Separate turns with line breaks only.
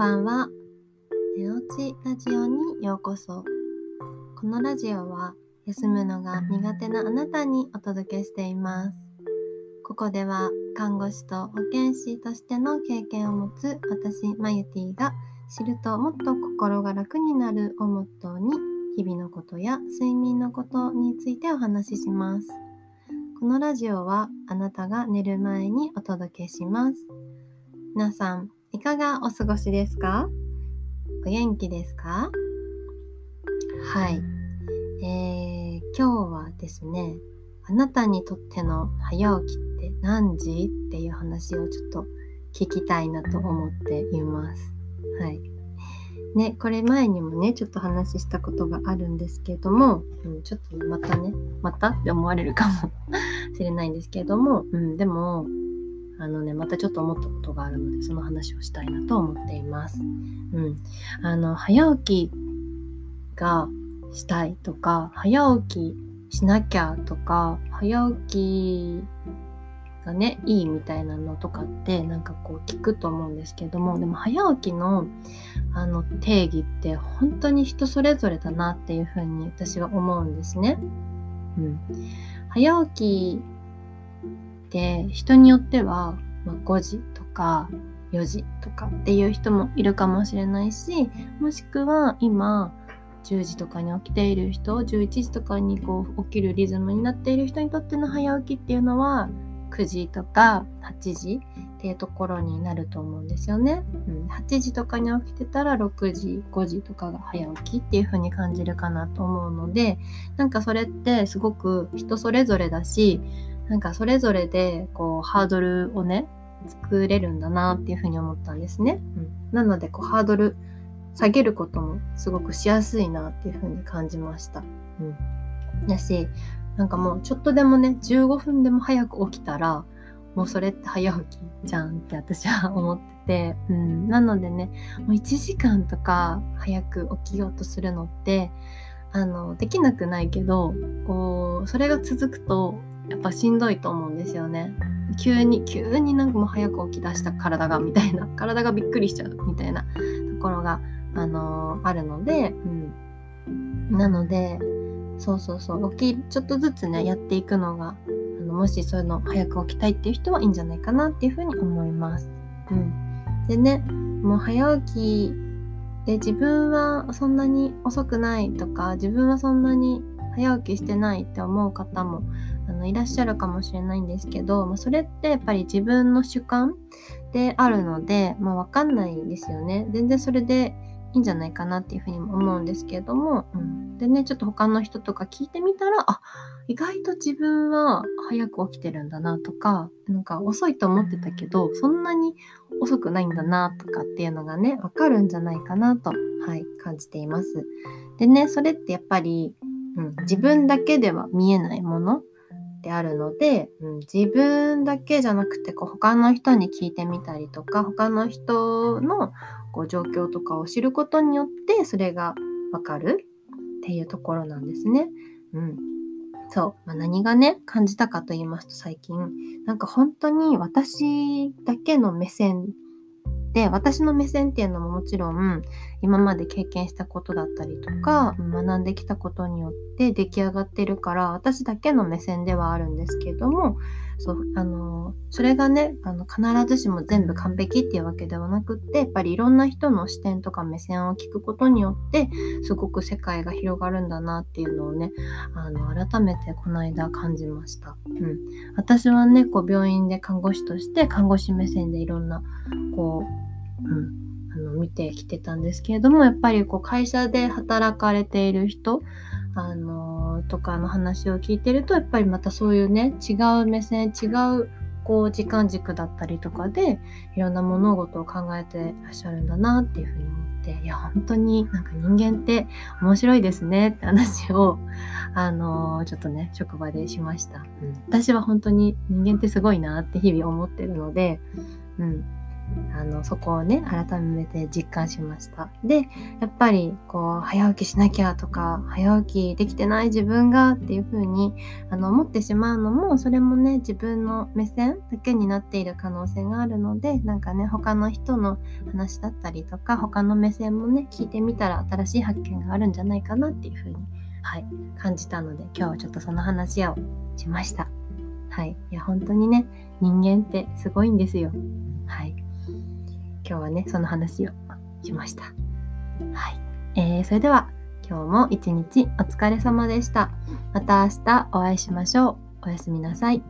ばんは。寝落ちラジオにようこそ。このラジオは休むのが苦手なあなたにお届けしています。ここでは看護師と保健師としての経験を持つ私、マユティが知るともっと心が楽になるをモットーに日々のことや睡眠のことについてお話しします。このラジオはあなたが寝る前にお届けします。皆さん、いかがお過ごしですか？お元気ですか？はい。えー、今日はですね、あなたにとっての早起きって何？時っていう話をちょっと聞きたいなと思っています。はい。ね、これ前にもね、ちょっと話したことがあるんですけれども、うん、ちょっとまたね、また？って思われるかもしれないんですけれども、うん、でも、あのね、またちょっと思ったことがあるので、その話をしたいなと思っています。うん。あの、早起きがしたいとか、早起きしなきゃとか、早起きがね、いいみたいなのとかって、なんかこう聞くと思うんですけども、でも早起きのあの定義って本当に人それぞれだなっていうふうに私は思うんですね。うん。早起きて人によっては、5時とか4時とかっていう人もいるかもしれないしもしくは今10時とかに起きている人11時とかにこう起きるリズムになっている人にとっての早起きっていうのは9時とか8時っていうところになると思うんですよね。うん、8時とかに起きてたら6時5時とかが早起きっていう風に感じるかなと思うのでなんかそれってすごく人それぞれだしなんかそれぞれでこうハードルをね作れるんだなっていうふうに思ったんですね。うん、なのでこうハードル下げることもすごくしやすいなっていうふうに感じました。うん、だしなんかもうちょっとでもね15分でも早く起きたらもうそれって早起きじゃんって私は思ってて、うん、なのでねもう1時間とか早く起きようとするのってあのできなくないけどこうそれが続くとやっぱしんどいと思うんですよね。急に急になんかもう早く起き出した体がみたいな 体がびっくりしちゃうみたいなところが、あのー、あるので、うん、なのでそうそうそう起きちょっとずつねやっていくのがあのもしそういうの早く起きたいっていう人はいいんじゃないかなっていうふうに思います。うん、でねもう早起きで自分はそんなに遅くないとか自分はそんなに早起きしてないって思う方もあのいらっしゃるかもしれないんですけど、まあ、それってやっぱり自分の主観であるので、まあ、わかんないんですよね。全然それでいいんじゃないかなっていうふうにも思うんですけれども、うん、でねちょっと他の人とか聞いてみたらあ意外と自分は早く起きてるんだなとかなんか遅いと思ってたけどそんなに遅くないんだなとかっていうのがねわかるんじゃないかなと、はい、感じています。でねそれってやっぱり、うん、自分だけでは見えないものであるので、うん、自分だけじゃなくてこう他の人に聞いてみたりとか他の人のこう状況とかを知ることによってそれがわかるっていうところなんですね。うん、そう、まあ、何がね感じたかと言いますと最近なんか本当に私だけの目線で私の目線っていうのももちろん今まで経験したことだったりとか学んできたことによって出来上がってるから私だけの目線ではあるんですけどもそうあのそれがねあの必ずしも全部完璧っていうわけではなくってやっぱりいろんな人の視点とか目線を聞くことによってすごく世界が広がるんだなっていうのをねあの改めてこの間感じました。うん、私はねこう病院で看護師として看護師目線でいろんなこう、うん、あの見てきてたんですけれどもやっぱりこう会社で働かれている人あのとかの話を聞いてるとやっぱりまたそういうね違う目線違うこう時間軸だったりとかでいろんな物事を考えてらっしゃるんだなっていうふうに思っていや本当になんか人間って面白いですねって話を あのちょっとね職場でしました、うん、私は本当に人間ってすごいなって日々思ってるので、うん、あのそこをね改めて実感しました。でやっぱりこう早起きしなきゃとか早起きできてない自分がっていう風にあの思ってしまうのもそれもね自分の目線だけになっている可能性があるのでなんかね他の人の話だったりとか他の目線もね聞いてみたら新しい発見があるんじゃないかなっていう風にはい感じたので今日はちょっとその話をしました。はい。いや本当にね人間ってすごいんですよ。はい。今日はね、その話をしました。はい。えー、それでは今日も一日お疲れ様でした。また明日お会いしましょう。おやすみなさい。